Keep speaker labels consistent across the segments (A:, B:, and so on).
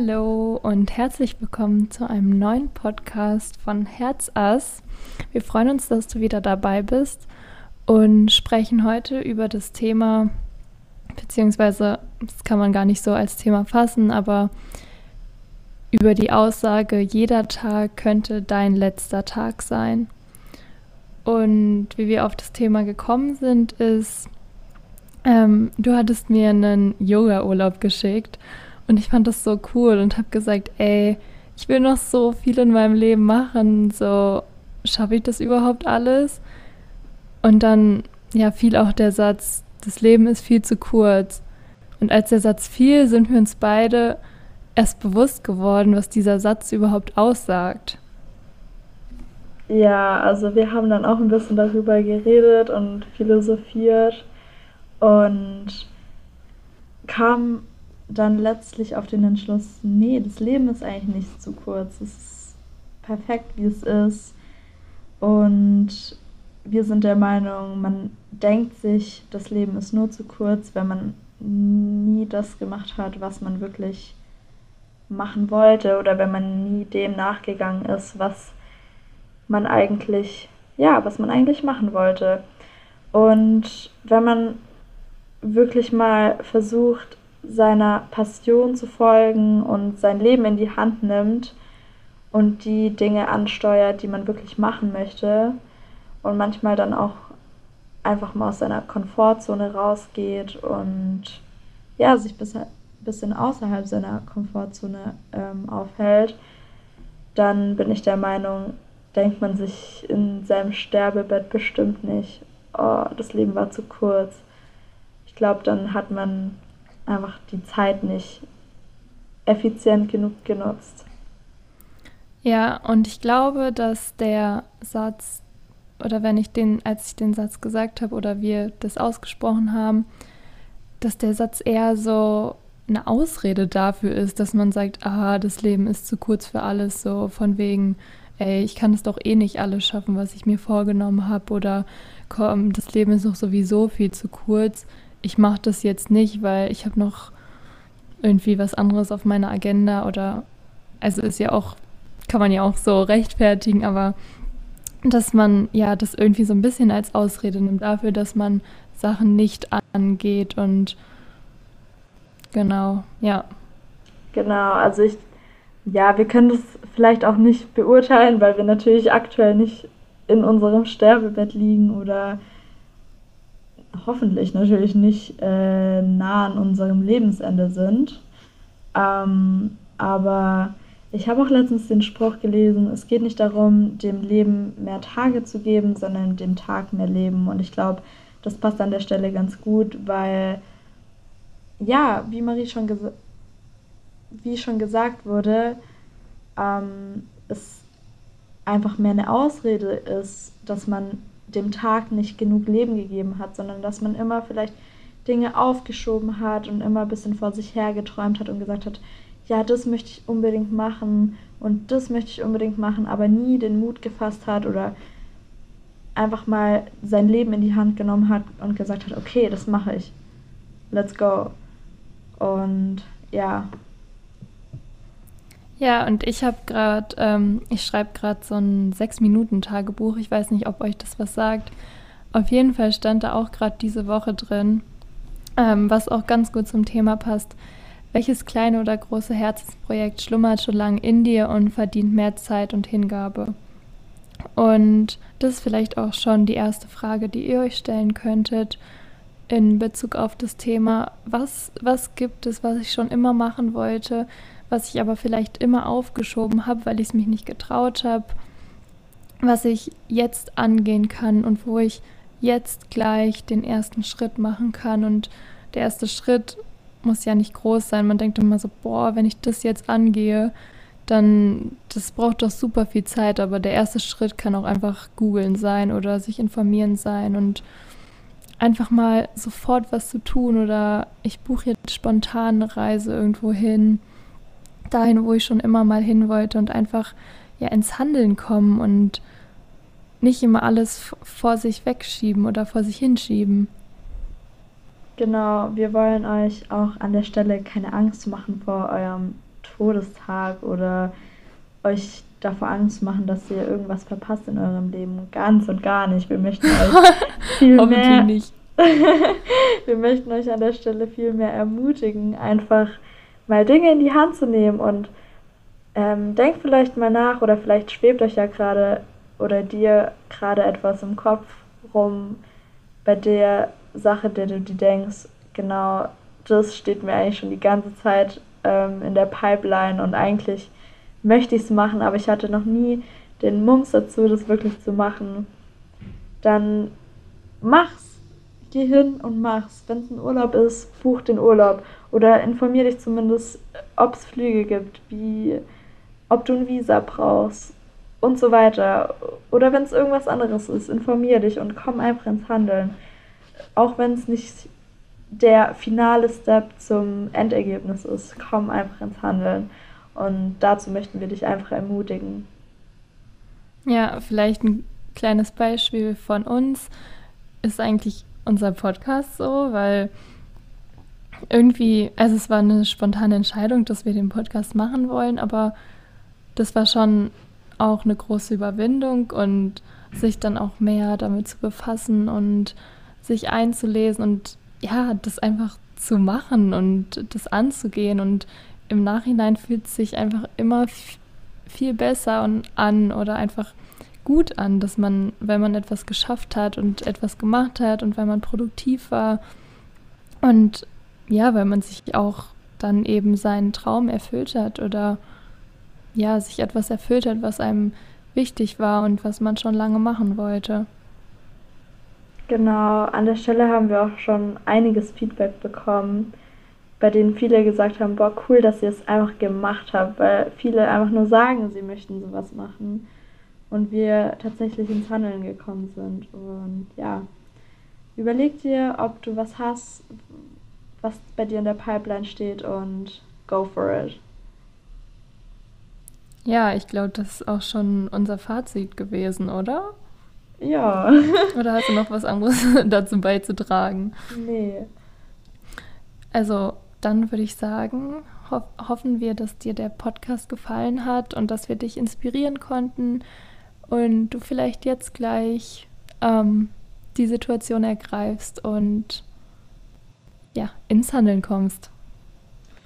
A: Hallo und herzlich willkommen zu einem neuen Podcast von Herzass. Wir freuen uns, dass du wieder dabei bist und sprechen heute über das Thema, beziehungsweise das kann man gar nicht so als Thema fassen, aber über die Aussage, jeder Tag könnte dein letzter Tag sein. Und wie wir auf das Thema gekommen sind, ist, ähm, du hattest mir einen Yoga-Urlaub geschickt und ich fand das so cool und habe gesagt, ey, ich will noch so viel in meinem Leben machen, so schaffe ich das überhaupt alles? Und dann, ja, fiel auch der Satz, das Leben ist viel zu kurz. Und als der Satz fiel, sind wir uns beide erst bewusst geworden, was dieser Satz überhaupt aussagt.
B: Ja, also wir haben dann auch ein bisschen darüber geredet und philosophiert und kam dann letztlich auf den Entschluss, nee, das Leben ist eigentlich nicht zu kurz. Es ist perfekt, wie es ist. Und wir sind der Meinung, man denkt sich, das Leben ist nur zu kurz, wenn man nie das gemacht hat, was man wirklich machen wollte oder wenn man nie dem nachgegangen ist, was man eigentlich, ja, was man eigentlich machen wollte. Und wenn man wirklich mal versucht, seiner Passion zu folgen und sein Leben in die Hand nimmt und die Dinge ansteuert, die man wirklich machen möchte und manchmal dann auch einfach mal aus seiner Komfortzone rausgeht und ja, sich bis, bisschen außerhalb seiner Komfortzone ähm, aufhält, dann bin ich der Meinung, denkt man sich in seinem Sterbebett bestimmt nicht, oh, das Leben war zu kurz. Ich glaube, dann hat man einfach die Zeit nicht effizient genug genutzt.
A: Ja, und ich glaube, dass der Satz, oder wenn ich den, als ich den Satz gesagt habe oder wir das ausgesprochen haben, dass der Satz eher so eine Ausrede dafür ist, dass man sagt, ah, das Leben ist zu kurz für alles, so von wegen, ey, ich kann es doch eh nicht alles schaffen, was ich mir vorgenommen habe oder komm, das Leben ist doch sowieso viel zu kurz ich mache das jetzt nicht, weil ich habe noch irgendwie was anderes auf meiner Agenda oder also ist ja auch, kann man ja auch so rechtfertigen, aber dass man ja das irgendwie so ein bisschen als Ausrede nimmt dafür, dass man Sachen nicht angeht und genau, ja.
B: Genau, also ich, ja, wir können das vielleicht auch nicht beurteilen, weil wir natürlich aktuell nicht in unserem Sterbebett liegen oder hoffentlich natürlich nicht äh, nah an unserem Lebensende sind. Ähm, aber ich habe auch letztens den Spruch gelesen, es geht nicht darum, dem Leben mehr Tage zu geben, sondern dem Tag mehr Leben. Und ich glaube, das passt an der Stelle ganz gut, weil, ja, wie Marie schon, wie schon gesagt wurde, ähm, es einfach mehr eine Ausrede ist, dass man dem Tag nicht genug Leben gegeben hat, sondern dass man immer vielleicht Dinge aufgeschoben hat und immer ein bisschen vor sich her geträumt hat und gesagt hat, ja, das möchte ich unbedingt machen und das möchte ich unbedingt machen, aber nie den Mut gefasst hat oder einfach mal sein Leben in die Hand genommen hat und gesagt hat, okay, das mache ich. Let's go. Und ja,
A: ja, und ich habe gerade, ähm, ich schreibe gerade so ein Sechs-Minuten-Tagebuch. Ich weiß nicht, ob euch das was sagt. Auf jeden Fall stand da auch gerade diese Woche drin, ähm, was auch ganz gut zum Thema passt. Welches kleine oder große Herzensprojekt schlummert schon lange in dir und verdient mehr Zeit und Hingabe? Und das ist vielleicht auch schon die erste Frage, die ihr euch stellen könntet in Bezug auf das Thema. Was, was gibt es, was ich schon immer machen wollte? Was ich aber vielleicht immer aufgeschoben habe, weil ich es mich nicht getraut habe, was ich jetzt angehen kann und wo ich jetzt gleich den ersten Schritt machen kann. Und der erste Schritt muss ja nicht groß sein. Man denkt immer so, boah, wenn ich das jetzt angehe, dann das braucht doch super viel Zeit, aber der erste Schritt kann auch einfach googeln sein oder sich informieren sein und einfach mal sofort was zu tun oder ich buche jetzt spontan eine Reise irgendwo hin dahin, wo ich schon immer mal hin wollte und einfach ja ins Handeln kommen und nicht immer alles vor sich wegschieben oder vor sich hinschieben.
B: Genau, wir wollen euch auch an der Stelle keine Angst machen vor eurem Todestag oder euch davor Angst machen, dass ihr irgendwas verpasst in eurem Leben. Ganz und gar nicht. Wir möchten euch viel mehr. Nicht. wir möchten euch an der Stelle viel mehr ermutigen, einfach mal Dinge in die Hand zu nehmen und ähm, denkt vielleicht mal nach oder vielleicht schwebt euch ja gerade oder dir gerade etwas im Kopf rum bei der Sache, der du dir denkst, genau das steht mir eigentlich schon die ganze Zeit ähm, in der Pipeline und eigentlich möchte ich es machen, aber ich hatte noch nie den Mums dazu, das wirklich zu machen. Dann mach's. Geh hin und mach's. Wenn es ein Urlaub ist, buch den Urlaub. Oder informier dich zumindest, ob es Flüge gibt, wie, ob du ein Visa brauchst und so weiter. Oder wenn es irgendwas anderes ist, informier dich und komm einfach ins Handeln. Auch wenn es nicht der finale Step zum Endergebnis ist, komm einfach ins Handeln. Und dazu möchten wir dich einfach ermutigen.
A: Ja, vielleicht ein kleines Beispiel von uns ist eigentlich unser Podcast so, weil irgendwie, also es war eine spontane Entscheidung, dass wir den Podcast machen wollen, aber das war schon auch eine große Überwindung und sich dann auch mehr damit zu befassen und sich einzulesen und ja, das einfach zu machen und das anzugehen. Und im Nachhinein fühlt es sich einfach immer viel besser an oder einfach gut an, dass man, wenn man etwas geschafft hat und etwas gemacht hat und weil man produktiv war und ja, weil man sich auch dann eben seinen Traum erfüllt hat oder ja, sich etwas erfüllt hat, was einem wichtig war und was man schon lange machen wollte.
B: Genau, an der Stelle haben wir auch schon einiges Feedback bekommen, bei denen viele gesagt haben, boah, cool, dass ihr es einfach gemacht habt, weil viele einfach nur sagen, sie möchten sowas machen und wir tatsächlich ins Handeln gekommen sind. Und ja, überleg dir, ob du was hast, was bei dir in der Pipeline steht und go for it.
A: Ja, ich glaube, das ist auch schon unser Fazit gewesen, oder?
B: Ja.
A: Oder hast du noch was anderes dazu beizutragen?
B: Nee.
A: Also, dann würde ich sagen, ho hoffen wir, dass dir der Podcast gefallen hat und dass wir dich inspirieren konnten und du vielleicht jetzt gleich ähm, die Situation ergreifst und ja, ins Handeln kommst.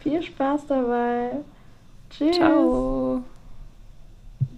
B: Viel Spaß dabei.
A: Tschüss. Ciao.